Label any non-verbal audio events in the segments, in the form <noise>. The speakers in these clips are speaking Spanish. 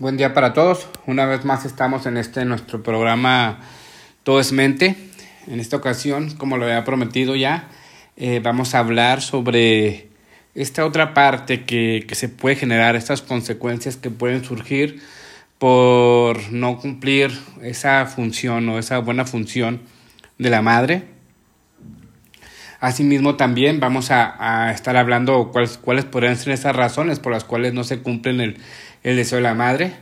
Buen día para todos. Una vez más estamos en este nuestro programa Todo es Mente. En esta ocasión, como lo había prometido ya, eh, vamos a hablar sobre esta otra parte que, que se puede generar, estas consecuencias que pueden surgir por no cumplir esa función o esa buena función de la madre. Asimismo, también vamos a, a estar hablando cuáles, cuáles podrían ser esas razones por las cuales no se cumplen el, el deseo de la madre.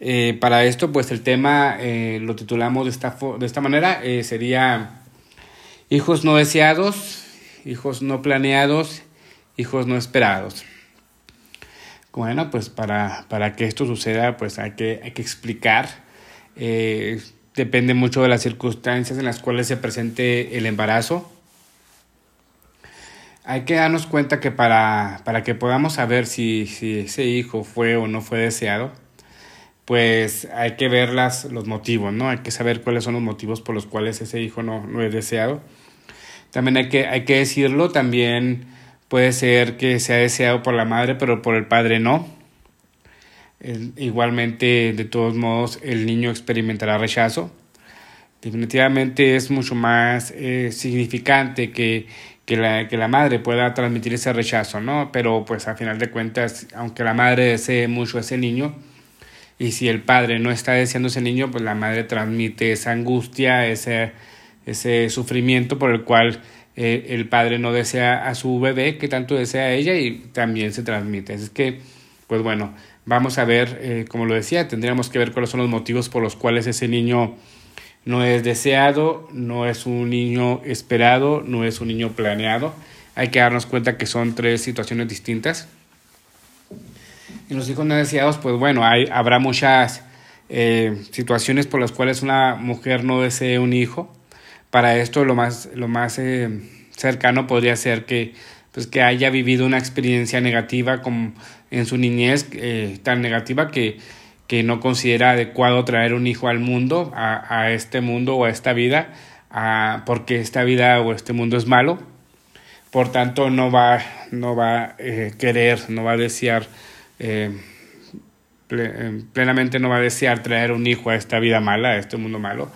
Eh, para esto, pues el tema eh, lo titulamos de esta, de esta manera, eh, sería hijos no deseados, hijos no planeados, hijos no esperados. Bueno, pues para, para que esto suceda, pues hay que, hay que explicar. depende mucho de las circunstancias en las cuales se presente el embarazo. Hay que darnos cuenta que para, para que podamos saber si, si ese hijo fue o no fue deseado, pues hay que ver las, los motivos, ¿no? Hay que saber cuáles son los motivos por los cuales ese hijo no, no es deseado. También hay que, hay que decirlo, también puede ser que sea deseado por la madre, pero por el padre no. igualmente, de todos modos, el niño experimentará rechazo. Definitivamente es mucho más eh, significante que, que, la, madre pueda transmitir ese rechazo, ¿no? Pero pues a final de cuentas, aunque la madre desee mucho a ese niño, y si el padre no está deseando ese niño, pues la madre transmite esa angustia, ese, ese sufrimiento por el cual eh, el padre no desea a su bebé, que tanto desea a ella y también se transmite. Es que, pues bueno, vamos a ver, eh, como lo decía, tendríamos que ver cuáles son los motivos por los cuales ese niño no es deseado, no es un niño esperado, no es un niño planeado. Hay que darnos cuenta que son tres situaciones distintas. En los hijos no deseados, pues bueno, hay, habrá muchas eh, situaciones por las cuales una mujer no desee un hijo. Para esto lo más, lo más eh, cercano podría ser que, pues, que haya vivido una experiencia negativa como en su niñez, eh, tan negativa que, que no considera adecuado traer un hijo al mundo, a, a este mundo o a esta vida, a, porque esta vida o este mundo es malo. Por tanto, no va, no va a querer, no va a desear eh, eh, plenamente no va a desear traer un hijo a esta vida mala, a este mundo malo.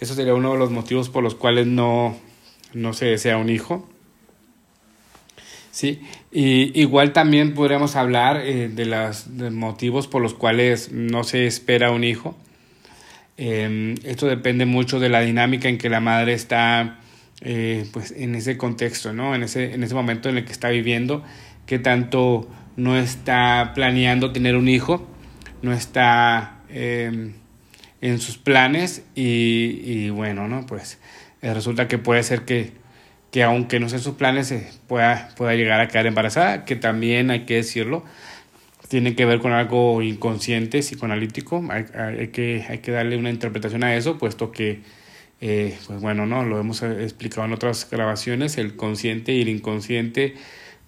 Eso sería uno de los motivos por los cuales no, no se desea un hijo. Sí, y igual también podríamos hablar eh, de los motivos por los cuales no se espera un hijo. esto depende mucho de la dinámica en que la madre está pues en ese contexto, ¿no? En ese, en ese momento en el que está viviendo, qué tanto no está planeando tener un hijo, no está em, en sus planes y, bueno, ¿no? Pues eh, resulta que puede ser que, que aunque no sea sus planes eh, pueda, pueda llegar a quedar embarazada, que también hay que decirlo, tiene que ver con algo inconsciente, psicoanalítico, hay, hay, que, hay que darle una interpretación a eso, puesto que, eh, pues bueno, ¿no? Lo hemos explicado en otras grabaciones, el consciente y el inconsciente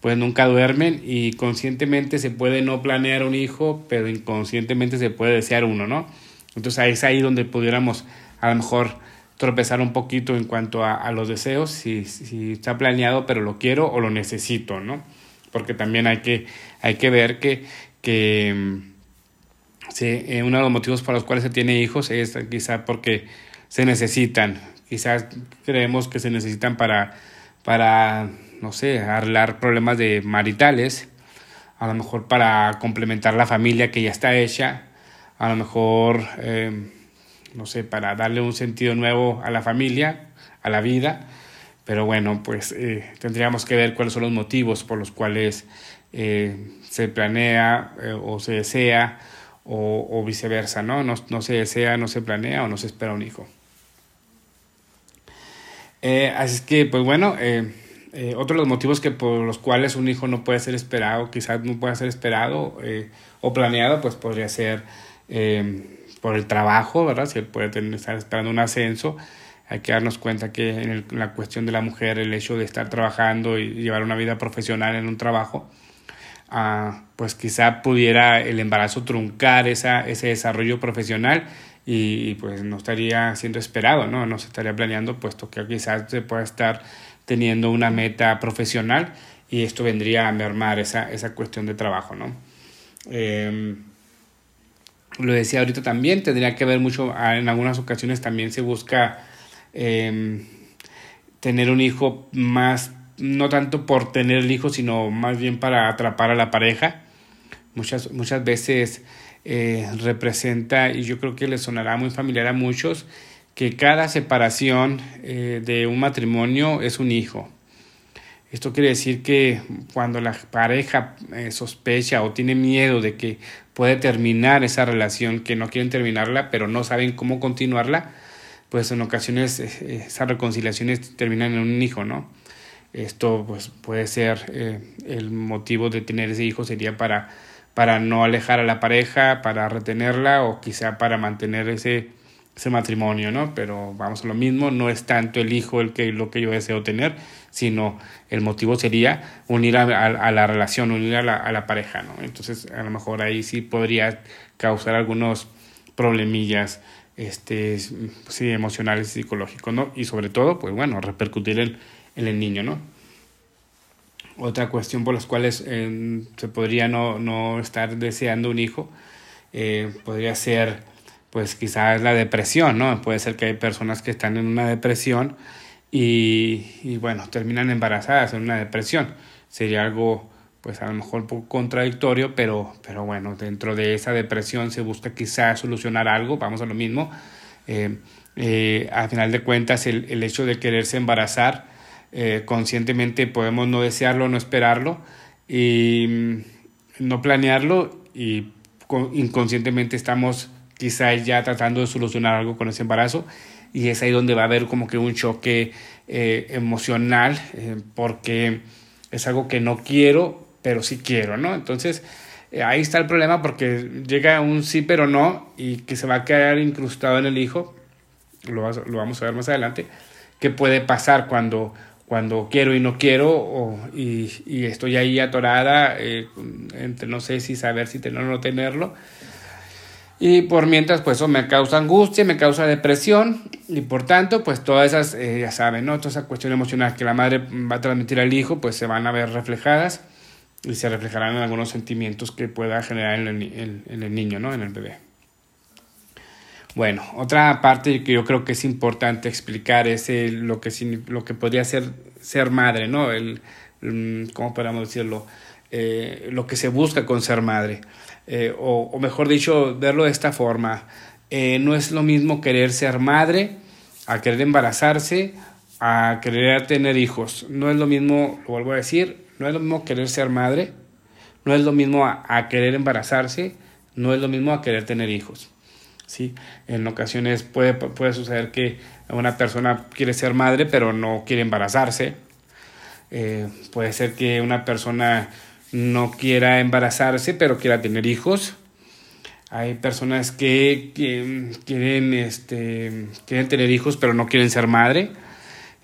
pues nunca duermen y conscientemente se puede no planear un hijo, pero inconscientemente se puede desear uno, ¿no? Entonces es ahí donde pudiéramos a lo mejor tropezar un poquito en cuanto a, los deseos, si, si, está planeado pero lo quiero o lo necesito, ¿no? Porque también hay que, hay que ver que, que sí, eh, uno de los motivos por los cuales se tiene hijos es quizá porque se necesitan, quizás creemos que se necesitan para, para no sé, arreglar problemas de maritales, a lo mejor para complementar la familia que ya está hecha, a lo mejor, eh, no sé, para darle un sentido nuevo a la familia, a la vida, pero bueno, pues eh, tendríamos que ver cuáles son los motivos por los cuales eh, se planea o se desea o, viceversa, ¿no? ¿no? No se desea, no se planea o no se espera un hijo. así es que, pues bueno, eh, otro de los motivos que por los cuales un hijo no puede ser esperado, quizás no pueda ser esperado eh, o planeado, pues podría ser eh, por el trabajo, ¿verdad? Si él puede tener, estar esperando un ascenso, hay que darnos cuenta que en, el, la cuestión de la mujer, el hecho de estar trabajando y llevar una vida profesional en un trabajo, ah, pues quizá pudiera el embarazo truncar esa, ese desarrollo profesional y, pues no estaría siendo esperado, ¿no? No se estaría planeando, puesto que quizás se pueda estar teniendo una meta profesional y esto vendría a mermar esa, esa cuestión de trabajo, ¿no? Em, lo decía ahorita también, tendría que ver mucho, ah, en algunas ocasiones también se busca em, tener un hijo más, no tanto por tener el hijo, sino más bien para atrapar a la pareja. Muchas, muchas veces eh, representa, y yo creo que le sonará muy familiar a muchos, que cada separación eh, de un matrimonio es un hijo. Esto quiere decir que cuando la pareja eh, sospecha o tiene miedo de que puede terminar esa relación, que no quieren terminarla, pero no saben cómo continuarla, pues en ocasiones eh, esas reconciliaciones terminan en un hijo, ¿no? Esto pues puede ser eh, el motivo de tener ese hijo sería para, para no alejar a la pareja, para retenerla o quizá para mantener ese, ese matrimonio, ¿no? Pero vamos a lo mismo, no es tanto el hijo el que lo que yo deseo tener, sino el motivo sería unir a, la relación, unir a la, a la, pareja, ¿no? Entonces, a lo mejor ahí sí podría causar algunos problemillas este, sí, emocionales y psicológicos, ¿no? Y sobre todo, pues bueno, repercutir en, en el niño, ¿no? Otra cuestión por las cuales eh, se podría no, no, estar deseando un hijo eh, podría ser, pues quizás la depresión, ¿no? Puede ser que hay personas que están en una depresión y, bueno, terminan embarazadas en una depresión. Sería algo pues a lo mejor un poco contradictorio, pero, pero bueno, dentro de esa depresión se busca quizás solucionar algo, vamos a lo mismo. Eh, eh, al final de cuentas, el, el hecho de quererse embarazar, eh, conscientemente podemos no desearlo, no esperarlo, y mm, no planearlo, y inconscientemente estamos quizás ya tratando de solucionar algo con ese embarazo, y es ahí donde va a haber como que un choque eh, emocional eh, porque es algo que no quiero, pero sí quiero, ¿no? Entonces eh, ahí está el problema porque llega un sí pero no y que se va a quedar incrustado en el hijo, lo, lo vamos a ver más adelante, qué puede pasar cuando cuando quiero y no quiero o, y, y, estoy ahí atorada entre no sé si saber si tenerlo o no tenerlo y por mientras, pues eso me causa angustia, me causa depresión y por tanto, pues todas esas, eh, ya saben, ¿no? Toda esa cuestión emocional que la madre va a transmitir al hijo, pues se van a ver reflejadas y se reflejarán en algunos sentimientos que pueda generar en el, en el niño, ¿no? En el bebé. Bueno, otra parte que yo creo que es importante explicar es lo, que, lo que podría ser ser madre, ¿no? El, ¿Cómo podríamos decirlo? Eh, lo que se busca con ser madre. Eh, o, mejor dicho, verlo de esta forma. Eh, no es lo mismo querer ser madre, a querer embarazarse, a querer tener hijos. No es lo mismo, lo vuelvo a decir, no es lo mismo querer ser madre, no es lo mismo a, querer embarazarse, no es lo mismo a querer tener hijos. ¿sí? En ocasiones puede, puede suceder que una persona quiere ser madre pero no quiere embarazarse. Eh, puede ser que una persona no quiera embarazarse, pero quiera tener hijos. Hay personas que, quieren, este, quieren tener hijos, pero no quieren ser madre.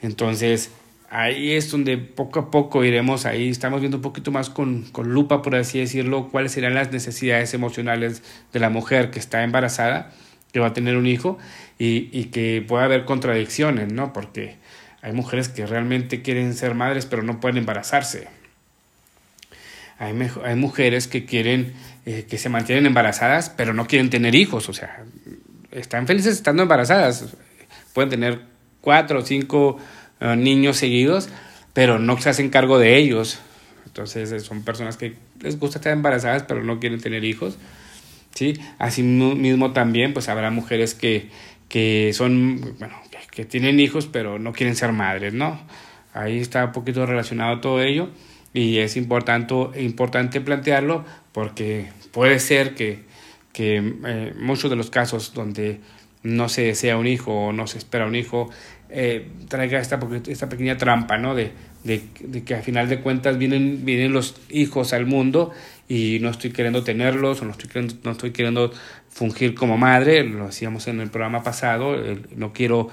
Entonces, ahí es donde poco a poco iremos, ahí estamos viendo un poquito más con, con, lupa, por así decirlo, cuáles serán las necesidades emocionales de la mujer que está embarazada, que va a tener un hijo, y, y que puede haber contradicciones, ¿no? Porque hay mujeres que realmente quieren ser madres, pero no pueden embarazarse hay, mujeres que quieren, eh, que se mantienen embarazadas, pero no quieren tener hijos, o sea, están felices estando embarazadas, pueden tener cuatro o cinco eh, niños seguidos, pero no se hacen cargo de ellos. Entonces eh, son personas que les gusta estar embarazadas, pero no quieren tener hijos. ¿sí? Así mismo también, pues habrá mujeres que, que son, bueno, que tienen hijos, pero no quieren ser madres, ¿no? Ahí está un poquito relacionado todo ello y es importante, importante plantearlo porque puede ser que, que eh, muchos de los casos donde no se desea un hijo o no se espera un hijo eh, traiga esta, esta pequeña trampa, ¿no? De, de, de, que al final de cuentas vienen, vienen los hijos al mundo y no estoy queriendo tenerlos o no estoy queriendo, no estoy queriendo fungir como madre, lo hacíamos en el programa pasado, no quiero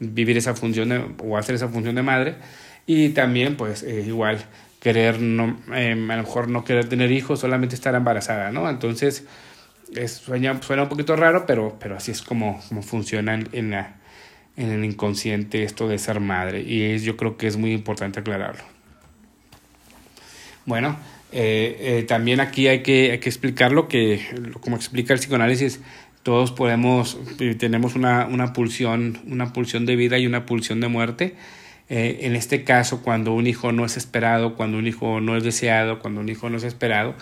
vivir esa función o hacer esa función de madre y también pues eh, igual querer no, em, a lo mejor no querer tener hijos, solamente estar embarazada, ¿no? Entonces, es, suena, suena un poquito raro, pero, pero así es como, como funciona en, la, en el inconsciente esto de ser madre. Y es, yo creo que es muy importante aclararlo. Bueno, Eh, también aquí hay que, hay que explicar lo que, como explica el psicoanálisis, todos podemos, tenemos una, una, pulsión, una pulsión de vida y una pulsión de muerte. En este caso, cuando un hijo no es esperado, cuando un hijo no es deseado, cuando un hijo no es esperado,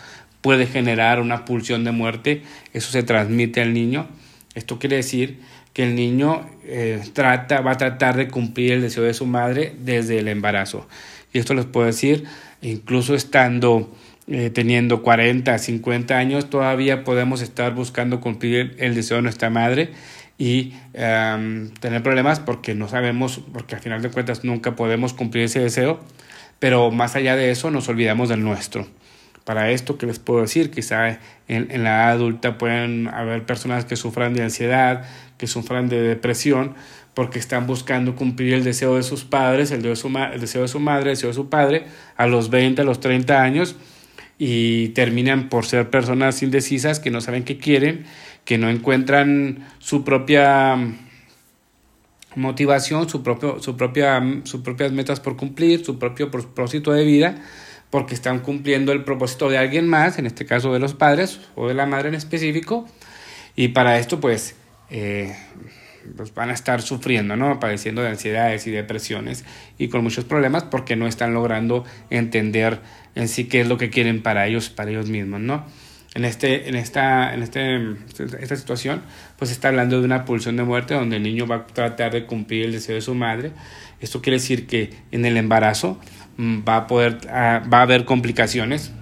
puede generar una pulsión de muerte. Eso se transmite al niño. Esto quiere decir que el niño eh, trata, va a tratar de cumplir el deseo de su madre desde el embarazo. Y esto les puedo decir, incluso estando eh, teniendo 40, 50 años, todavía podemos estar buscando cumplir el deseo de nuestra madre y tener problemas porque no sabemos, porque al final de cuentas nunca podemos cumplir ese deseo, pero más allá de eso nos olvidamos del nuestro. Para esto, ¿qué les puedo decir? Quizá en, en la edad adulta pueden haber personas que sufran de ansiedad, que sufran de depresión, porque están buscando cumplir el deseo de sus padres, el, de su el deseo de su madre, el deseo de su padre, a los 20, a los 30 años, y terminan por ser personas indecisas que no saben qué quieren, que no encuentran su propia motivación, su propio, su propia, sus propias metas por cumplir, su propio propósito de vida, porque están cumpliendo el propósito de alguien más, en este caso de los padres o de la madre en específico, y para esto pues, eh, pues van a estar sufriendo, ¿no? Padeciendo de ansiedades y depresiones y con muchos problemas porque no están logrando entender en sí qué es lo que quieren para ellos, para ellos mismos, ¿no? En, este, en, esta, en este, esta situación, pues está hablando de una pulsión de muerte donde el niño va a tratar de cumplir el deseo de su madre. Esto quiere decir que en el embarazo Mm, va a poder, ah, va a haber complicaciones.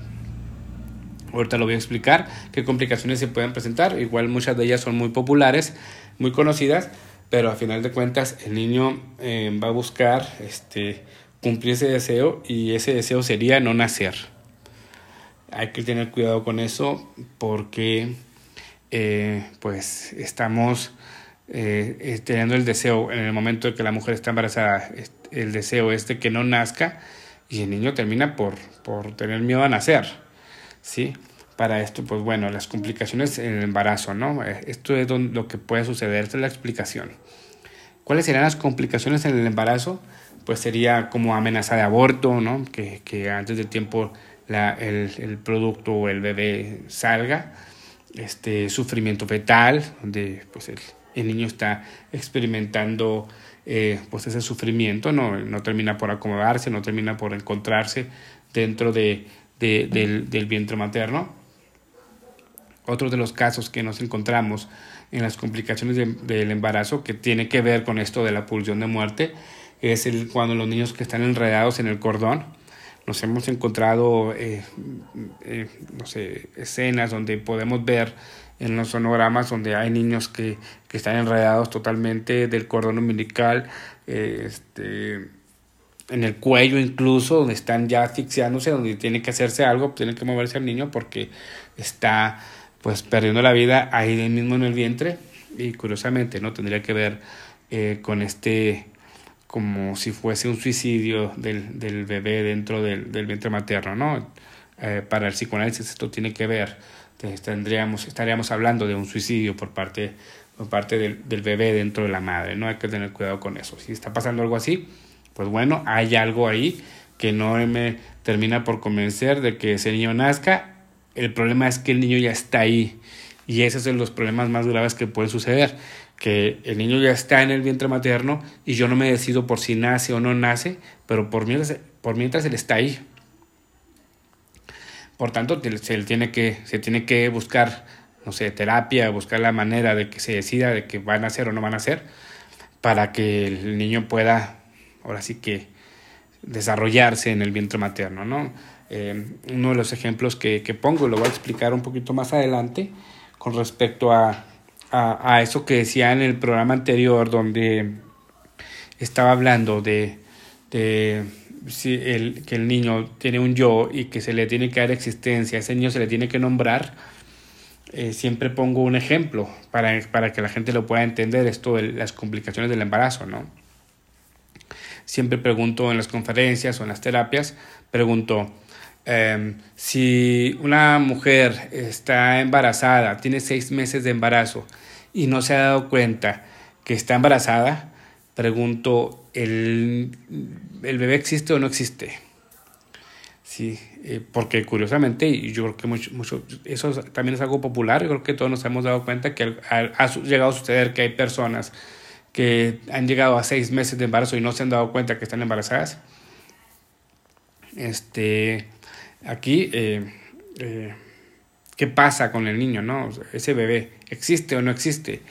Ahorita lo voy a explicar qué complicaciones se pueden presentar. Igual muchas de ellas son muy populares, muy conocidas, pero a final de cuentas el niño eh, va a buscar este, cumplir ese deseo y ese deseo sería no nacer. Hay que tener cuidado con eso porque eh, pues estamos eh, teniendo el deseo en el momento de que la mujer está embarazada, el deseo es de que no nazca y el niño termina por, por tener miedo a nacer, ¿sí? Para esto, pues bueno, las complicaciones en el embarazo, ¿no? Eh, esto es lo que puede suceder, esta es la explicación. ¿Cuáles serían las complicaciones en el embarazo? Pues sería como amenaza de aborto, ¿no? Que, que antes del tiempo la, el, el, producto o el bebé salga, este sufrimiento fetal, donde pues el, el niño está experimentando eh, pues ese sufrimiento no, no termina por acomodarse, no termina por encontrarse dentro de, del, del, vientre materno. Otro de los casos que nos encontramos en las complicaciones del embarazo que tiene que ver con esto de la pulsión de muerte es el, cuando los niños que están enredados en el cordón. Nos hemos encontrado, eh, eh, no sé, escenas donde podemos ver en los sonogramas donde hay niños que, que están enredados totalmente del cordón umbilical, eh, este, en el cuello incluso, donde están ya asfixiándose, donde tiene que hacerse algo, tiene que moverse el niño porque está pues perdiendo la vida ahí mismo en el vientre. Y curiosamente no tendría que ver eh, con este como si fuese un suicidio del, del bebé dentro del, del vientre materno, ¿no? Eh, para el psicoanálisis esto tiene que ver tendríamos, estaríamos hablando de un suicidio por parte, por parte del, del, bebé dentro de la madre, ¿no? Hay que tener cuidado con eso. Si está pasando algo así, pues bueno, hay algo ahí que no me termina por convencer de que ese niño nazca. El problema es que el niño ya está ahí. Y ese es de los problemas más graves que pueden suceder. Que el niño ya está en el vientre materno y yo no me decido por si nace o no nace, pero por mientras, por él está ahí. Por tanto, se tiene que, se tiene que buscar, no sé, terapia, buscar la manera de que se decida de que van a hacer o no van a hacer, para que el niño pueda, ahora sí que, desarrollarse en el vientre materno, ¿no? Eh, uno de los ejemplos que, que, pongo, lo voy a explicar un poquito más adelante, con respecto a, a, a eso que decía en el programa anterior, donde estaba hablando de, de si el, que el niño tiene un yo y que se le tiene que dar existencia, ese niño se le tiene que nombrar, eh, siempre pongo un ejemplo para, para, que la gente lo pueda entender, esto de las complicaciones del embarazo, ¿no? Siempre pregunto en las conferencias o en las terapias, pregunto, eh, si una mujer está embarazada, tiene seis meses de embarazo y no se ha dado cuenta que está embarazada, pregunto, ¿el, ¿el bebé existe o no existe? Sí, eh, porque curiosamente, y yo creo que mucho, mucho, eso también es algo popular, yo creo que todos nos hemos dado cuenta que ha, llegado a suceder que hay personas que han llegado a seis meses de embarazo y no se han dado cuenta que están embarazadas. Este, aquí, eh, eh, ¿qué pasa con el niño, no? Ese bebé, ¿existe o no existe?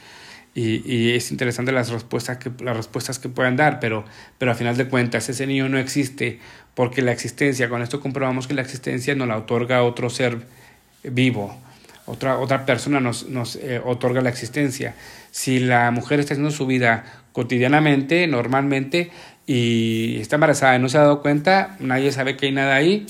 Y, es interesante las respuestas que, las respuestas que puedan dar, pero, pero a final de cuentas ese niño no existe porque la existencia, con esto comprobamos que la existencia nos la otorga otro ser vivo, otra, otra persona nos, nos eh, otorga la existencia. Si la mujer está haciendo su vida cotidianamente, normalmente, y está embarazada y no se ha dado cuenta, nadie sabe que hay nada ahí,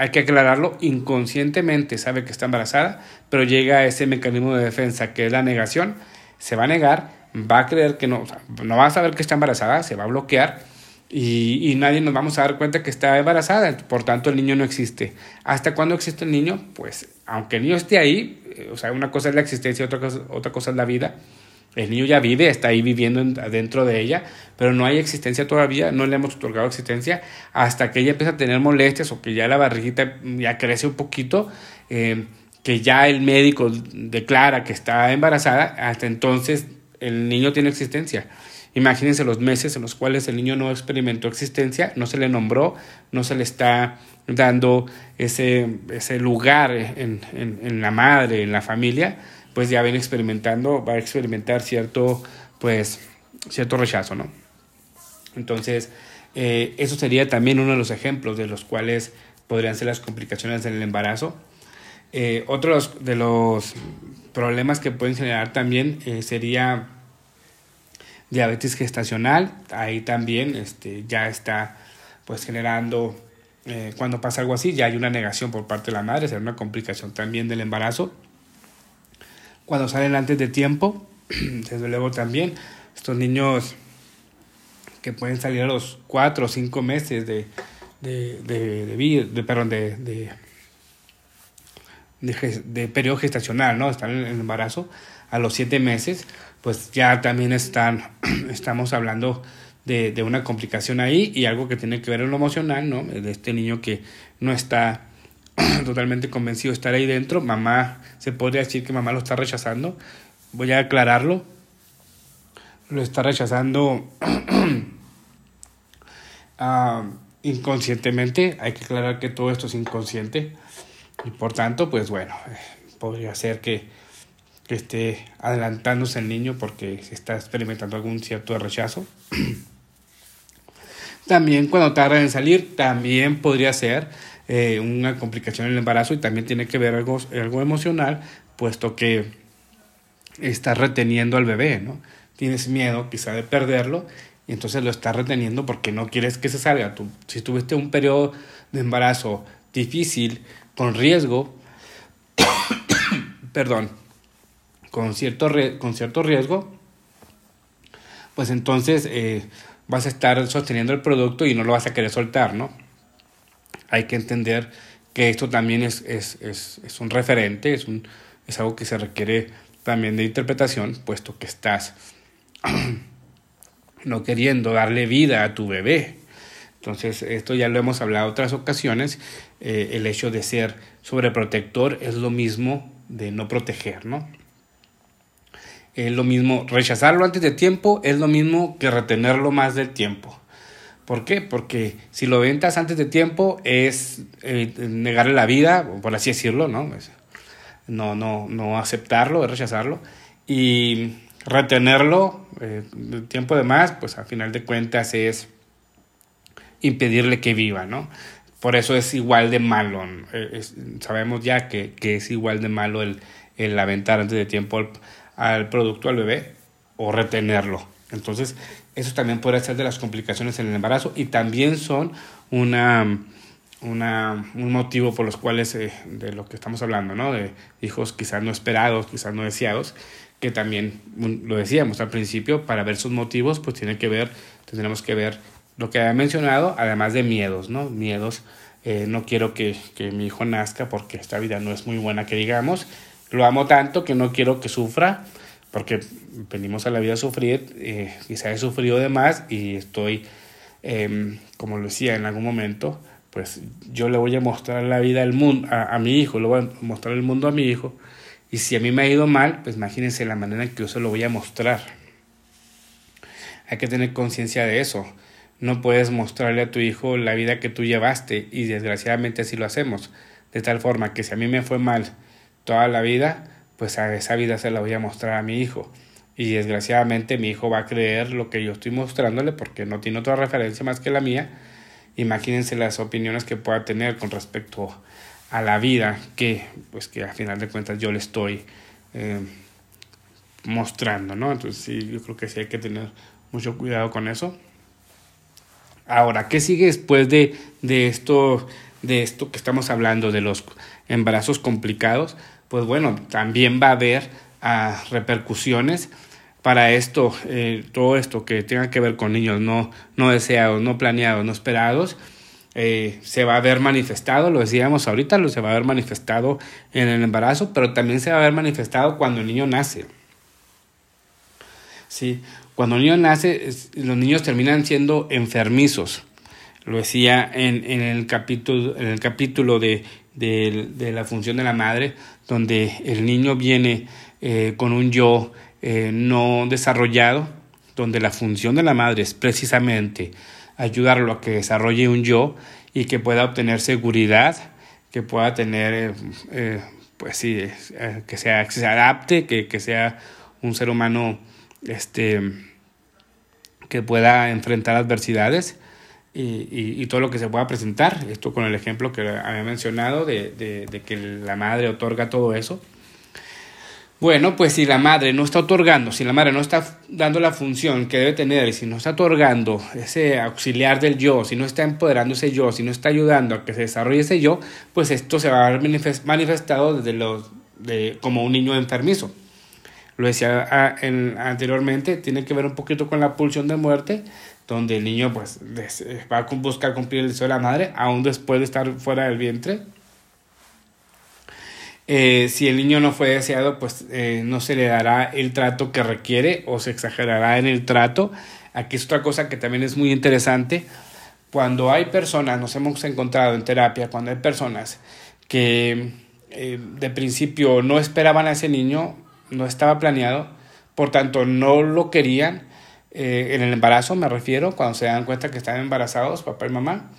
hay que aclararlo inconscientemente, sabe que está embarazada, pero llega a ese mecanismo de defensa que es la negación, se va a negar, va a creer que no, no va a saber que está embarazada, se va a bloquear y, y, nadie nos vamos a dar cuenta que está embarazada, por tanto el niño no existe. ¿Hasta cuándo existe el niño? Pues aunque el niño esté ahí, eh, o sea, una cosa es la existencia, otra cosa, otra cosa es la vida. El niño ya vive, está ahí viviendo dentro de ella, pero no hay existencia todavía, no le hemos otorgado existencia hasta que ella empieza a tener molestias o que ya la barriguita ya crece un poquito, eh, que ya el médico declara que está embarazada, hasta entonces el niño tiene existencia. Imagínense los meses en los cuales el niño no experimentó existencia, no se le nombró, no se le está dando ese, ese lugar en, en, en la madre, en la familia, pues ya viene experimentando, va a experimentar cierto, pues, cierto rechazo, ¿no? Entonces, eh, eso sería también uno de los ejemplos de los cuales podrían ser las complicaciones del embarazo. Eh, otro de los problemas que pueden generar también eh, sería diabetes gestacional, ahí también este, ya está pues generando, cuando pasa algo así, ya hay una negación por parte de la madre, será una complicación también del embarazo. Cuando salen antes de tiempo, <clears throat> desde luego también, estos niños que pueden salir a los cuatro o cinco meses de, de, de, de, perdón, de, de, de, periodo gestacional, ¿no? Están en el embarazo a los siete meses, pues ya también están, <clears throat> estamos hablando de, de, una complicación ahí y algo que tiene que ver en lo emocional, ¿no? De este niño que no está <clears throat> totalmente convencido de estar ahí dentro. Mamá, se podría decir que mamá lo está rechazando. Voy a aclararlo. Lo está rechazando uh, <clears throat> inconscientemente. Hay que aclarar que todo esto es inconsciente. Y por tanto, pues bueno, eh, podría ser que que esté adelantándose el niño porque se está experimentando algún cierto rechazo. <clears throat> también cuando tarda en salir, también podría ser eh, una complicación en el embarazo y también tiene que ver algo, algo emocional, puesto que estás reteniendo al bebé, ¿no? Tienes miedo quizá de perderlo y entonces lo estás reteniendo porque no quieres que se salga. Tú, si tuviste un periodo de embarazo difícil, con riesgo, <coughs> perdón, con cierto, con cierto riesgo, pues entonces eh, vas a estar sosteniendo el producto y no lo vas a querer soltar, ¿no? Hay que entender que esto también es, es, es, es un referente, es, un, es algo que se requiere también de interpretación, puesto que estás <clears throat> no queriendo darle vida a tu bebé. Entonces, esto ya lo hemos hablado otras ocasiones, eh, el hecho de ser sobreprotector es lo mismo de no proteger, ¿no? lo mismo, rechazarlo antes de tiempo es lo mismo que retenerlo más del tiempo. ¿Por qué? Porque si lo ventas antes de tiempo es eh, negarle la vida, por así decirlo, ¿no? No, no, no aceptarlo, es rechazarlo. Y retenerlo eh, tiempo de más, pues al final de cuentas es impedirle que viva, ¿no? Por eso es igual de malo. Eh, sabemos ya que, que, es igual de malo el, el aventar antes de tiempo al producto, al bebé, o retenerlo. Entonces, eso también puede ser de las complicaciones en el embarazo y también son una, una, un motivo por los cuales eh, de lo que estamos hablando, ¿no? De hijos quizás no esperados, quizás no deseados, que también lo decíamos al principio, para ver sus motivos, pues tiene que ver, tendremos que ver lo que había mencionado, además de miedos, ¿no? Miedos, eh, no quiero que, que mi hijo nazca porque esta vida no es muy buena que digamos, lo amo tanto que no quiero que sufra, porque venimos a la vida a sufrir, eh, quizá he sufrido de más y estoy, em, como lo decía en algún momento, pues yo le voy a mostrar la vida al mundo, a, mi hijo, le voy a mostrar el mundo a mi hijo. Y si a mí me ha ido mal, pues imagínense la manera en que yo se lo voy a mostrar. Hay que tener conciencia de eso. No puedes mostrarle a tu hijo la vida que tú llevaste y desgraciadamente así lo hacemos. De tal forma que si a mí me fue mal toda la vida, pues a esa vida se la voy a mostrar a mi hijo. Y desgraciadamente mi hijo va a creer lo que yo estoy mostrándole porque no tiene otra referencia más que la mía. Imagínense las opiniones que pueda tener con respecto a la vida que, pues que a final de cuentas yo le estoy eh, mostrando, ¿no? Entonces sí, yo creo que sí hay que tener mucho cuidado con eso. Ahora, ¿qué sigue después de, de, esto, de esto que estamos hablando, de los embarazos complicados? Pues bueno, también va a haber ah, repercusiones para esto, eh, todo esto que tenga que ver con niños no, no deseados, no planeados, no esperados, eh, se va a ver manifestado, lo decíamos ahorita, lo se va a ver manifestado en el embarazo, pero también se va a ver manifestado cuando el niño nace. Sí, cuando el niño nace, los niños terminan siendo enfermizos. Lo decía en, en el capítulo, en el capítulo de, de, la función de la madre, donde el niño viene eh, con un yo eh, no desarrollado, donde la función de la madre es precisamente ayudarlo a que desarrolle un yo y que pueda obtener seguridad, que pueda tener, eh, pues sí, que, sea, que se adapte, que, que sea un ser humano este, que pueda enfrentar adversidades y, y, todo lo que se pueda presentar. Esto con el ejemplo que había mencionado de, de, de, que la madre otorga todo eso. Bueno, pues si la madre no está otorgando, si la madre no está dando la función que debe tener, y si no está otorgando ese auxiliar del yo, si no está empoderando ese yo, si no está ayudando a que se desarrolle ese yo, pues esto se va a ver manifestado desde los, de, como un niño enfermizo lo decía ah, anteriormente, tiene que ver un poquito con la pulsión de muerte, donde el niño pues va a buscar cumplir el deseo de la madre, aún después de estar fuera del vientre. Eh, si el niño no fue deseado, pues eh, no se le dará el trato que requiere o se exagerará en el trato. Aquí es otra cosa que también es muy interesante. Cuando hay personas, nos hemos encontrado en terapia, cuando hay personas que eh, de principio no esperaban a ese niño, no estaba planeado, por tanto no lo querían eh, en el embarazo, me refiero, cuando se dan cuenta que están embarazados, papá y mamá.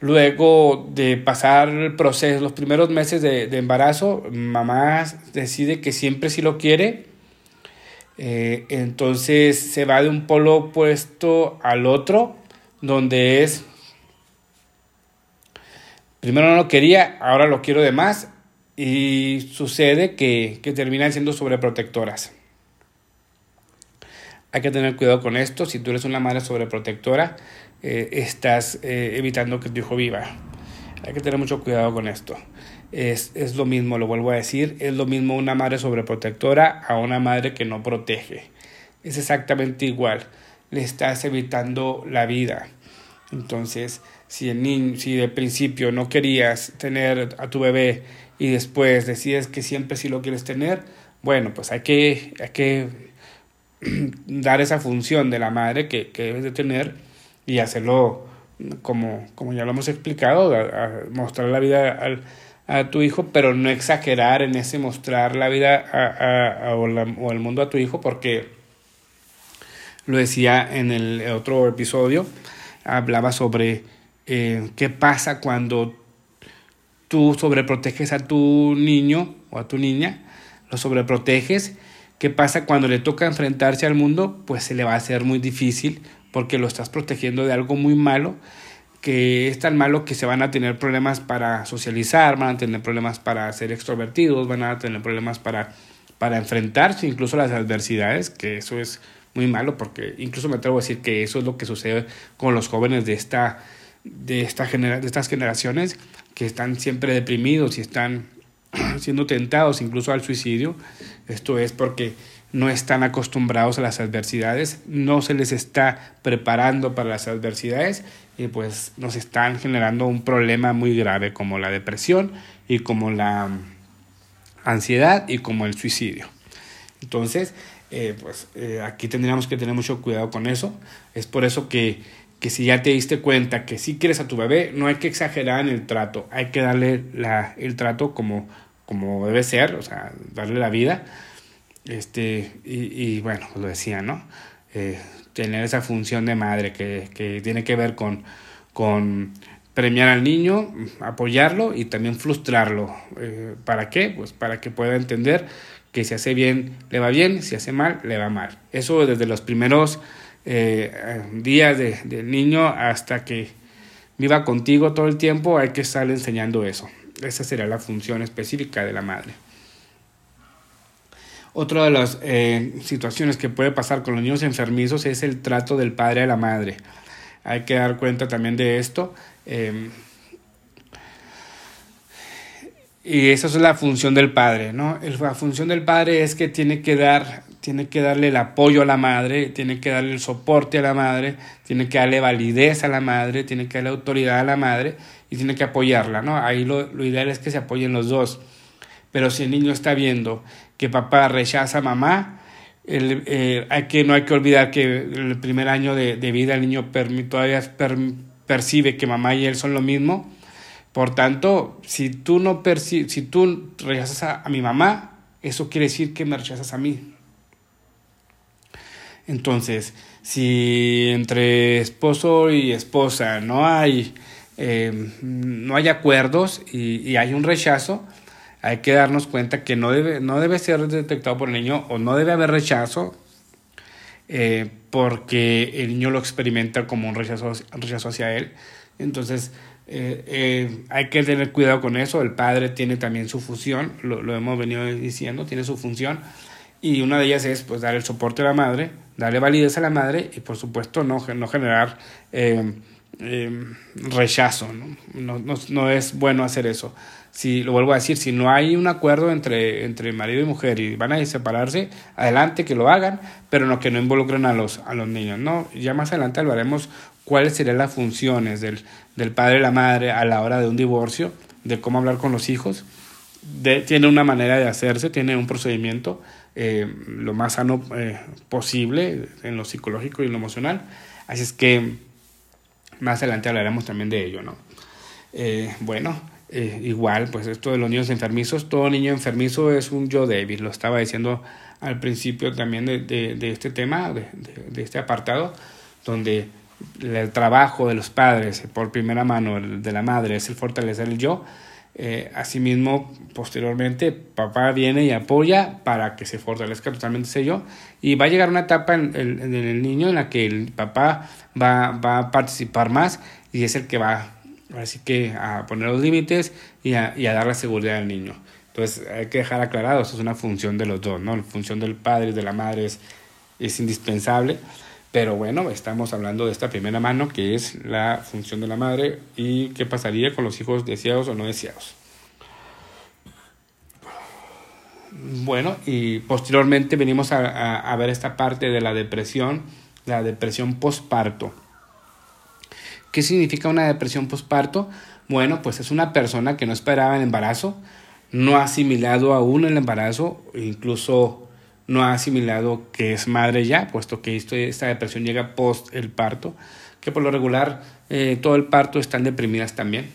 Luego de pasar el proceso, los primeros meses de, embarazo, mamá decide que siempre sí lo quiere. Eh, entonces se va de un polo opuesto al otro, donde es, primero no lo quería, ahora lo quiero de más, y sucede que, que terminan siendo sobreprotectoras. Hay que tener cuidado con esto. Si tú eres una madre sobreprotectora, eh, estás eh, evitando que tu hijo viva. Hay que tener mucho cuidado con esto. Es, es, lo mismo, lo vuelvo a decir, es lo mismo una madre sobreprotectora a una madre que no protege. Es exactamente igual. Le estás evitando la vida. Entonces, si, el niño, si de principio no querías tener a tu bebé y después decides que siempre sí lo quieres tener, bueno, pues hay que, hay que <clears throat> dar esa función de la madre que, que debes de tener y hacerlo como, como ya lo hemos explicado, mostrar la vida al, a tu hijo, pero no exagerar en ese mostrar la vida a, a, o, o, el mundo a tu hijo, porque lo decía en el otro episodio, hablaba sobre eh, qué pasa cuando tú sobreproteges a tu niño o a tu niña, lo sobreproteges. ¿Qué pasa cuando le toca enfrentarse al mundo? Pues se le va a hacer muy difícil porque lo estás protegiendo de algo muy malo, que es tan malo que se van a tener problemas para socializar, van a tener problemas para ser extrovertidos, van a tener problemas para, para enfrentarse incluso a las adversidades, que eso es muy malo porque incluso me atrevo a decir que eso es lo que sucede con los jóvenes de esta de, esta genera de estas generaciones que están siempre deprimidos y están <clears throat> siendo tentados incluso al suicidio. Esto es porque no están acostumbrados a las adversidades, no se les está preparando para las adversidades y pues nos están generando un problema muy grave como la depresión y como la ansiedad y como el suicidio. Entonces, eh, pues eh, aquí tendríamos que tener mucho cuidado con eso. Es por eso que que si ya te diste cuenta que si quieres a tu bebé, no hay que exagerar en el trato, hay que darle la, el trato como, como debe ser, o sea, darle la vida. Este, y, bueno, lo decía, ¿no? Eh, tener esa función de madre que, que tiene que ver con, con premiar al niño, apoyarlo y también frustrarlo. Eh, ¿Para qué? Pues para que pueda entender que si hace bien, le va bien, si hace mal, le va mal. Eso desde los primeros eh, días de, del niño hasta que viva contigo todo el tiempo, hay que estar enseñando eso. Esa será la función específica de la madre. Otra de las eh, situaciones que puede pasar con los niños enfermizos es el trato del padre a la madre. Hay que dar cuenta también de esto. Eh, y esa es la función del padre, ¿no? La función del padre es que tiene que dar tiene que darle el apoyo a la madre, tiene que darle el soporte a la madre, tiene que darle validez a la madre, tiene que darle autoridad a la madre y tiene que apoyarla, ¿no? Ahí lo, lo ideal es que se apoyen los dos. Pero si el niño está viendo que papá rechaza a mamá, el, eh, hay que, no hay que olvidar que el primer año de, de vida el niño todavía percibe que mamá y él son lo mismo. Por tanto, si tú, no si tú rechazas a, mi mamá, eso quiere decir que me rechazas a mí. Entonces, si entre esposo y esposa no hay, eh, no hay acuerdos y, hay un rechazo, hay que darnos cuenta que no debe, no debe ser detectado por el niño o no debe haber rechazo eh, porque el niño lo experimenta como un rechazo, rechazo hacia él. Entonces, eh, hay que tener cuidado con eso. El padre tiene también su función, lo, lo hemos venido diciendo, tiene su función y una de ellas es pues dar el soporte a la madre, darle validez a la madre y por supuesto no, no generar eh, eh, rechazo. ¿no? No, no, es bueno hacer eso. Si, lo vuelvo a decir, si no hay un acuerdo entre, entre marido y mujer y van a separarse, adelante que lo hagan, pero no que no involucren a los, a los niños. ¿no? Ya más adelante hablaremos cuáles serían las funciones del, del padre y la madre a la hora de un divorcio, de cómo hablar con los hijos. De, tiene una manera de hacerse, tiene un procedimiento eh, lo más sano eh, posible en lo psicológico y en lo emocional. Así es que más adelante hablaremos también de ello, ¿no? Eh, bueno, igual, pues esto de los niños enfermizos, todo niño enfermizo es un yo débil, lo estaba diciendo al principio también de, de, este tema, de, de, este apartado, donde el trabajo de los padres por primera mano de la madre es el fortalecer el yo, eh, asimismo, posteriormente, papá viene y apoya para que se fortalezca totalmente ese yo. Y va a llegar una etapa en, el niño en la que el papá va, va, a participar más y es el que va así que a poner los límites y a, y a, dar la seguridad al niño. Entonces hay que dejar aclarado, eso es una función de los dos, ¿no? La función del padre y de la madre es, es indispensable. Pero bueno, estamos hablando de esta primera mano que es la función de la madre y qué pasaría con los hijos deseados o no deseados. Bueno, y posteriormente venimos a, ver esta parte de la depresión, la depresión posparto. ¿Qué significa una depresión posparto? Bueno, pues es una persona que no esperaba el embarazo, no ha asimilado aún el embarazo, incluso no ha asimilado que es madre ya, puesto que esta depresión llega post el parto, que por lo regular eh, todo el parto están deprimidas también.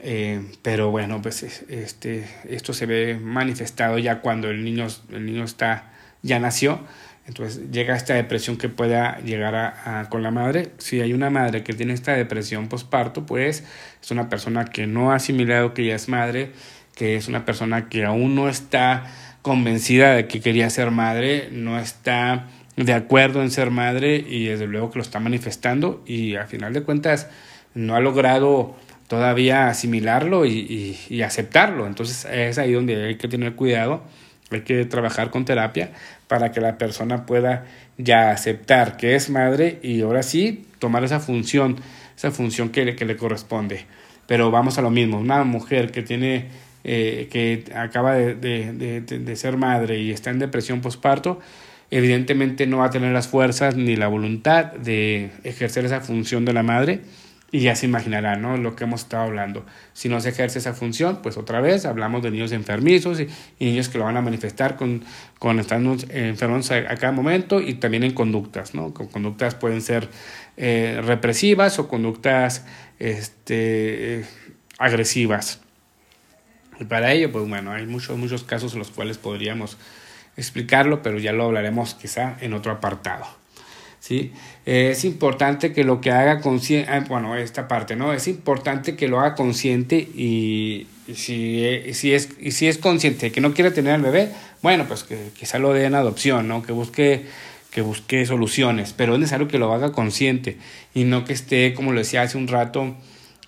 Eh, pero bueno, pues este, esto se ve manifestado ya cuando el niño, el niño está, ya nació, entonces llega esta depresión que pueda llegar a, con la madre. Si hay una madre que tiene esta depresión postparto, pues es una persona que no ha asimilado que ya es madre, que es una persona que aún no está convencida de que quería ser madre, no está de acuerdo en ser madre y desde luego que lo está manifestando y al final de cuentas no ha logrado todavía asimilarlo y, y, aceptarlo. Entonces es ahí donde hay que tener cuidado, hay que trabajar con terapia para que la persona pueda ya aceptar que es madre y ahora sí tomar esa función, esa función que que le corresponde. Pero vamos a lo mismo, una mujer que tiene eh, que acaba de, ser madre y está en depresión postparto, evidentemente no va a tener las fuerzas ni la voluntad de ejercer esa función de la madre y ya se imaginarán, ¿no? Lo que hemos estado hablando. Si no se ejerce esa función, pues otra vez hablamos de niños enfermizos y, niños que lo van a manifestar con, con estando enfermos a, cada momento y también en conductas, ¿no? Con conductas pueden ser eh, represivas o conductas este, agresivas. Y para ello, pues bueno, hay muchos, muchos casos en los cuales podríamos explicarlo, pero ya lo hablaremos quizá en otro apartado. ¿sí? es importante que lo que haga consciente, ah, bueno, esta parte, ¿no? Es importante que lo haga consciente y, si, si, es, y si es consciente que no quiere tener al bebé, bueno, pues que quizá lo dé en adopción, ¿no? Que busque que busque soluciones, pero es necesario que lo haga consciente y no que esté, como lo decía hace un rato,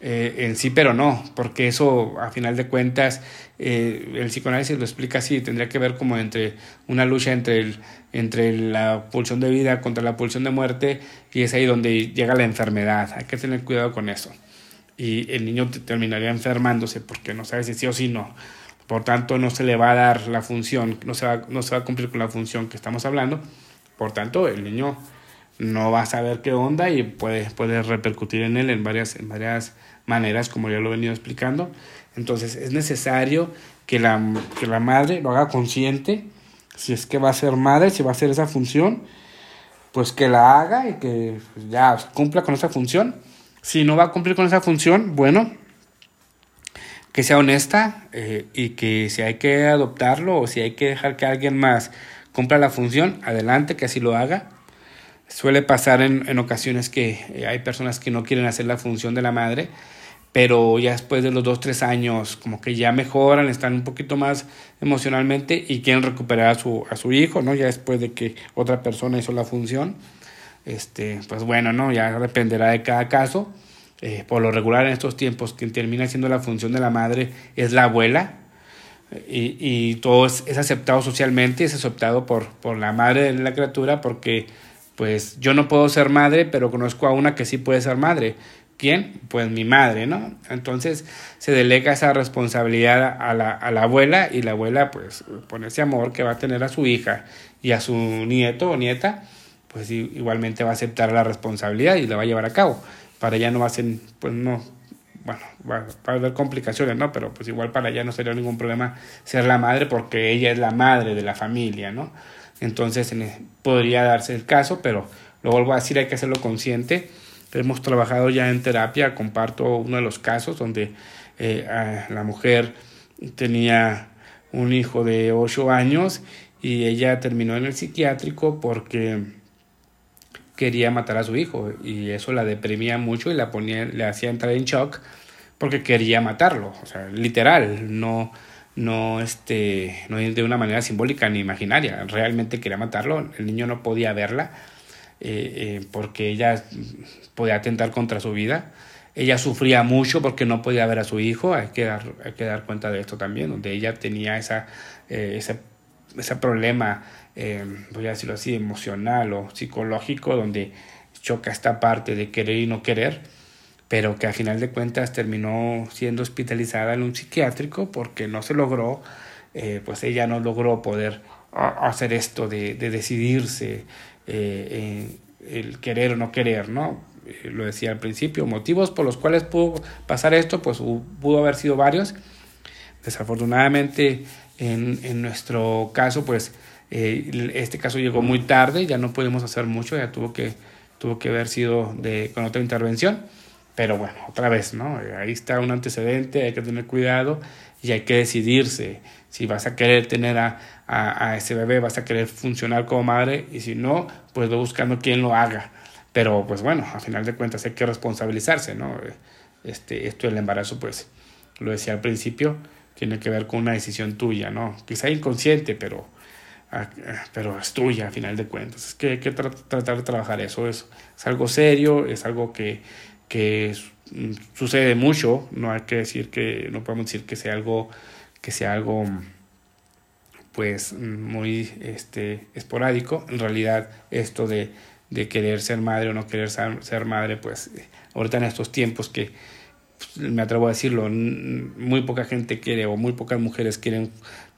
eh, en sí, pero no, porque eso a final de cuentas eh, el psicoanálisis lo explica así, tendría que ver como entre una lucha entre, entre la pulsión de vida contra la pulsión de muerte y es ahí donde llega la enfermedad, hay que tener cuidado con eso. Y el niño terminaría enfermándose porque no sabe si sí o si no, por tanto no se le va a dar la función, no se va, no se va a cumplir con la función que estamos hablando, por tanto el niño no va a saber qué onda y puede, puede repercutir en él en varias, en varias maneras, como ya lo he venido explicando. Entonces es necesario que la, que la madre lo haga consciente, si es que va a ser madre, si va a hacer esa función, pues que la haga y que pues, ya cumpla con esa función. Si no va a cumplir con esa función, bueno, que sea honesta eh, y que si hay que adoptarlo o si hay que dejar que alguien más cumpla la función, adelante, que así lo haga. Suele pasar en, en ocasiones que eh, hay personas que no quieren hacer la función de la madre pero ya después de los dos, tres años, como que ya mejoran, están un poquito más emocionalmente y quieren recuperar a su, a su hijo, ¿no? Ya después de que otra persona hizo la función, este, pues bueno, ¿no? Ya dependerá de cada caso. Eh, por lo regular en estos tiempos, quien termina siendo la función de la madre es la abuela, y, y todo es, es, aceptado socialmente, es aceptado por, por la madre de la criatura, porque pues yo no puedo ser madre, pero conozco a una que sí puede ser madre ¿Quién? Pues mi madre, ¿no? Entonces se delega esa responsabilidad a la, a la abuela y la abuela pues pone ese amor que va a tener a su hija y a su nieto o nieta, pues igualmente va a aceptar la responsabilidad y la va a llevar a cabo. Para ella no va a ser, pues no, bueno, va, a haber complicaciones, ¿no? Pero pues igual para ella no sería ningún problema ser la madre porque ella es la madre de la familia, ¿no? Entonces podría darse el caso, pero lo vuelvo a decir, hay que hacerlo consciente. Hemos trabajado ya en terapia, comparto uno de los casos donde eh, la mujer tenía un hijo de 8 años y ella terminó en el psiquiátrico porque quería matar a su hijo y eso la deprimía mucho y la ponía, le hacía entrar en shock porque quería matarlo, o sea, literal, no, no, este, no de una manera simbólica ni imaginaria, realmente quería matarlo, el niño no podía verla eh, eh, porque ella podía atentar contra su vida. Ella sufría mucho porque no podía ver a su hijo, hay que dar, hay que dar cuenta de esto también, donde ella tenía esa, eh, ese, ese, problema, voy a decirlo así, emocional o psicológico, donde choca esta parte de querer y no querer, pero que a final de cuentas terminó siendo hospitalizada en un psiquiátrico porque no se logró, pues ella no logró poder hacer esto de, de decidirse eh, el querer o no querer, ¿no? Eh, lo decía al principio, motivos por los cuales pudo pasar esto, pues pudo haber sido varios. Desafortunadamente, en, en nuestro caso, pues eh, este caso llegó muy tarde, ya no pudimos hacer mucho, ya tuvo que, tuvo que haber sido de, con otra intervención. Pero bueno, otra vez, ¿no? Ahí está un antecedente, hay que tener cuidado y hay que decidirse si vas a querer tener a, a, ese bebé, vas a querer funcionar como madre y si no, pues buscando quien lo haga. Pero pues bueno, a final de cuentas hay que responsabilizarse, ¿no? Este, esto del embarazo, pues lo decía al principio, tiene que ver con una decisión tuya, ¿no? Quizá inconsciente, pero, ah, pero es tuya a final de cuentas. Es que hay que tratar de trabajar eso. Es, es algo serio, es algo que, que sucede mucho, no hay que decir que, no podemos decir que sea algo, que sea algo pues muy este, esporádico. En realidad esto de, de querer ser madre o no querer ser, madre, pues ahorita en estos tiempos que pues, me atrevo a decirlo, muy poca gente quiere o muy pocas mujeres quieren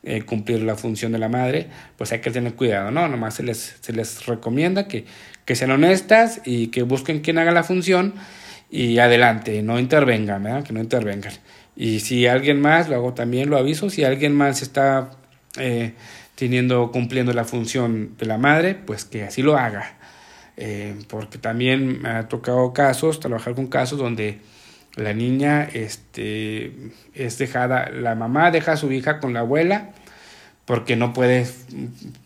eh, cumplir la función de la madre, pues hay que tener cuidado, ¿no? Nomás se les, se les recomienda que, que sean honestas y que busquen quien haga la función y adelante, no intervengan, ¿verdad? que no intervengan. Y si alguien más, lo hago también, lo aviso, si alguien más está eh, teniendo, cumpliendo la función de la madre, pues que así lo haga. Eh, porque también me ha tocado casos, trabajar con casos donde la niña este, es dejada, la mamá deja a su hija con la abuela porque no puede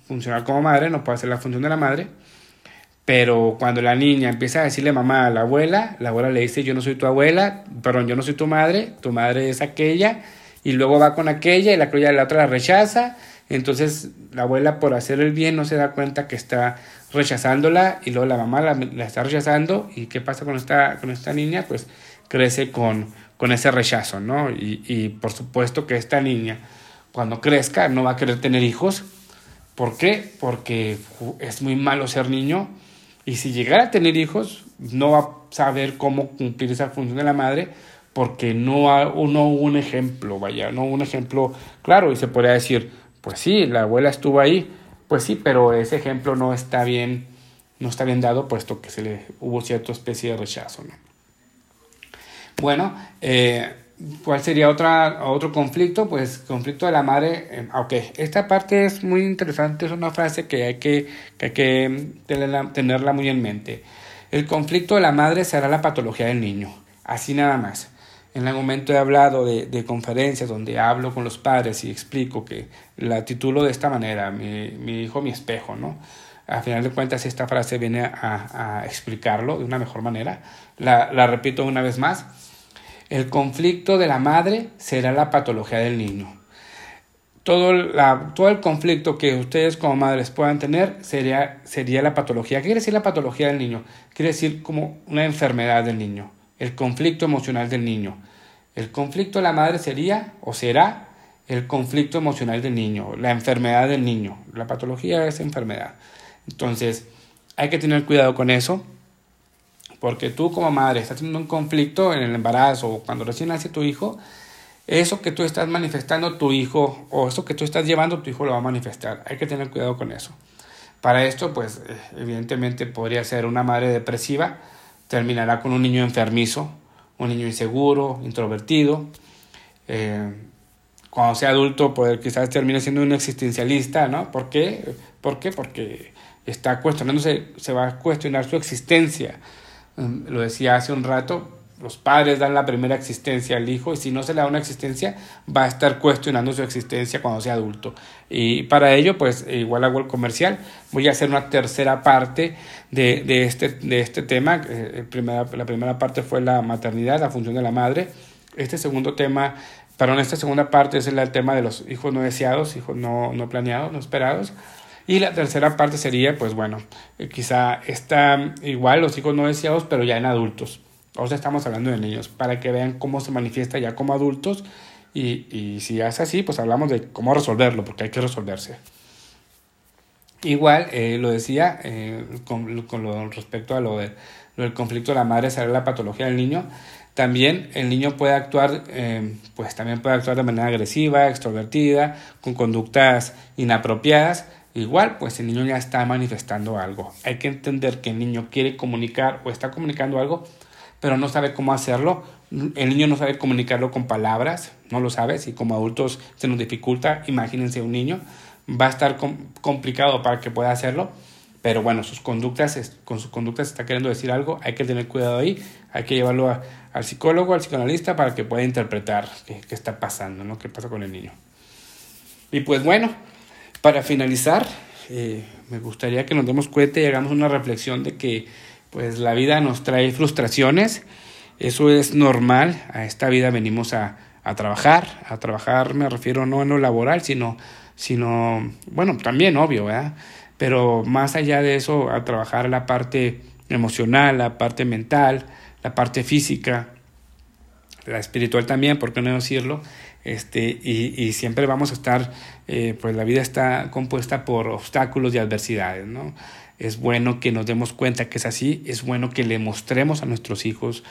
funcionar como madre, no puede hacer la función de la madre. Pero cuando la niña empieza a decirle mamá a la abuela, la abuela le dice yo no soy tu abuela, perdón, yo no soy tu madre, tu madre es aquella, y luego va con aquella y la, la otra la rechaza. Entonces la abuela por hacer el bien no se da cuenta que está rechazándola y luego la mamá la, la está rechazando y qué pasa con esta, con esta niña, pues crece con, con ese rechazo, ¿no? Y, y por supuesto que esta niña, cuando crezca, no va a querer tener hijos. ¿Por qué? Porque es muy malo ser niño y si llegara a tener hijos, no va a saber cómo cumplir esa función de la madre porque no, ha, no hubo un ejemplo, vaya, no hubo un ejemplo claro y se podría decir, pues sí, la abuela estuvo ahí, pues sí, pero ese ejemplo no está bien, no está bien dado puesto que se le hubo cierta especie de rechazo, ¿no? Bueno, eh, ¿cuál sería otra, otro conflicto? Pues conflicto de la madre. Eh, ok, esta parte es muy interesante, es una frase que hay que, que, hay que tenerla, tenerla muy en mente. El conflicto de la madre será la patología del niño, así nada más. En algún momento he hablado de, de, conferencias donde hablo con los padres y explico que la titulo de esta manera, mi, mi hijo, mi espejo, ¿no? A final de cuentas, esta frase viene a, a explicarlo de una mejor manera. La, la repito una vez más. El conflicto de la madre será la patología del niño. Todo, la, todo el conflicto que ustedes como madres puedan tener sería, sería la patología. ¿Qué quiere decir la patología del niño? Quiere decir como una enfermedad del niño, el conflicto emocional del niño. El conflicto de la madre sería o será el conflicto emocional del niño, la enfermedad del niño. La patología es enfermedad. Entonces, hay que tener cuidado con eso porque tú como madre estás teniendo un conflicto en el embarazo o cuando recién nace tu hijo, eso que tú estás manifestando tu hijo o eso que tú estás llevando tu hijo lo va a manifestar. Hay que tener cuidado con eso. Para esto, pues eh, evidentemente podría ser una madre depresiva, terminará con un niño enfermizo, un niño inseguro, introvertido. Eh, cuando sea adulto, pues quizás termine siendo un existencialista, ¿no? ¿Por qué? ¿Por qué? Porque está cuestionándose, se va a cuestionar su existencia Mm, lo decía hace un rato, los padres dan la primera existencia al hijo y si no se le da una existencia va a estar cuestionando su existencia cuando sea adulto. Y para ello, pues igual hago el comercial, voy a hacer una tercera parte de, de, este, de este tema. Eh, primera, la primera parte fue la maternidad, la función de la madre. Este segundo tema, perdón, esta segunda parte es el tema de los hijos no deseados, hijos no, no planeados, no esperados. Y la tercera parte sería, pues bueno, eh, quizá está igual los hijos no deseados, pero ya en adultos. O sea, estamos hablando de niños, para que vean cómo se manifiesta ya como adultos. Y, y si es así, pues hablamos de cómo resolverlo, porque hay que resolverse. Igual, eh, lo decía, eh, con, con lo, respecto a lo, de, lo del conflicto de la madre, será la patología del niño. También el niño puede actuar, pues también puede actuar de manera agresiva, extrovertida, con conductas inapropiadas, Igual, pues el niño ya está manifestando algo. Hay que entender que el niño quiere comunicar o está comunicando algo, pero no sabe cómo hacerlo. El niño no sabe comunicarlo con palabras, no lo sabe. Si como adultos se nos dificulta, imagínense un niño, va a estar complicado para que pueda hacerlo. Pero bueno, sus conductas, con sus conductas está queriendo decir algo, hay que tener cuidado ahí, hay que llevarlo al psicólogo, al psicoanalista para que pueda interpretar qué, qué está pasando, ¿no? qué pasa con el niño. Y pues bueno, para finalizar, eh, me gustaría que nos demos cuenta y hagamos una reflexión de que pues la vida nos trae frustraciones, eso es normal, a esta vida venimos a, a trabajar, a trabajar me refiero no en lo laboral, sino, sino bueno, también obvio, ¿verdad? Pero más allá de eso, a trabajar la parte emocional, la parte mental, la parte física, la espiritual también, por qué no decirlo, este, y, y siempre vamos a estar, eh, pues la vida está compuesta por obstáculos y adversidades, ¿no? Es bueno que nos demos cuenta que es así, es bueno que le mostremos a nuestros hijos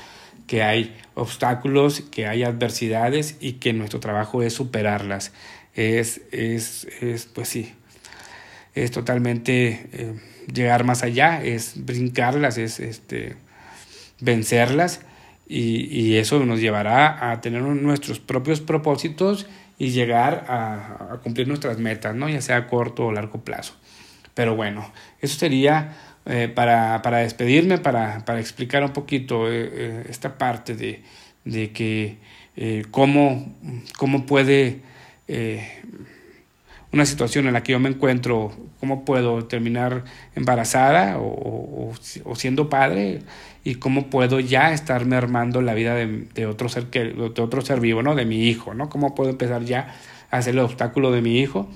que hay obstáculos, que hay adversidades y que nuestro trabajo es superarlas. Es, es, es pues sí, es totalmente eh, llegar más allá, es brincarlas, es este, vencerlas y, eso nos llevará a tener nuestros propios propósitos y llegar a, cumplir nuestras metas, ¿no? ya sea a corto o largo plazo. Pero bueno, eso sería eh, para, para, despedirme, para, para, explicar un poquito eh, eh, esta parte de, de que cómo, cómo puede una situación en la que yo me encuentro, cómo puedo terminar embarazada o, siendo padre y cómo puedo ya estarme armando la vida de, otro ser que, de otro ser vivo, ¿no? De mi hijo, ¿no? Cómo puedo empezar ya a hacer el obstáculo de mi hijo.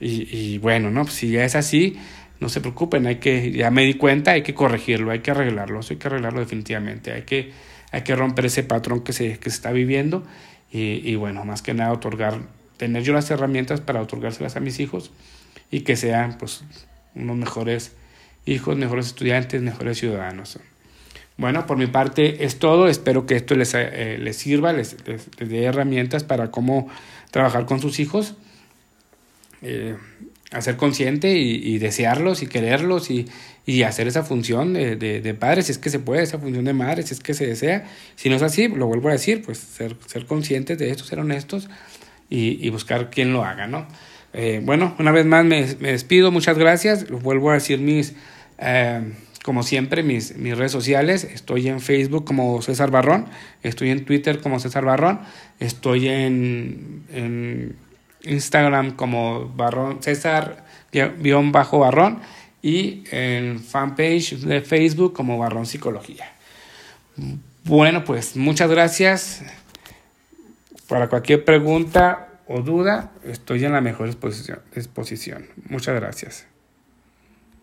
Y, bueno, ¿no? Si ya es así, no se preocupen, hay que, ya me di cuenta, hay que corregirlo, hay que arreglarlo, hay que arreglarlo definitivamente, hay que, hay que romper ese patrón que se, que se está viviendo y, y bueno, más que nada otorgar tener yo las herramientas para otorgárselas a mis hijos y que sean pues unos mejores hijos, mejores estudiantes, mejores ciudadanos. Bueno, por mi parte es todo. Espero que esto les, eh, les sirva, les, les, dé herramientas para cómo trabajar con sus hijos, eh, hacer consciente y, y, desearlos y quererlos y, y hacer esa función de, de, de, padre, si es que se puede, esa función de madre, si es que se desea. Si no es así, lo vuelvo a decir, pues ser, ser conscientes de esto, ser honestos y, buscar quién lo haga, ¿no? Eh, bueno, una vez más me, despido, muchas gracias, vuelvo a decir mis, eh, como siempre, mis, mis redes sociales, estoy en Facebook como César Barrón, estoy en Twitter como César Barrón, estoy en, Instagram como Barrón, César-Barrón y en fanpage de Facebook como Barrón Psicología. Bueno, pues muchas gracias. Para cualquier pregunta o duda, estoy en la mejor exposición. Muchas gracias.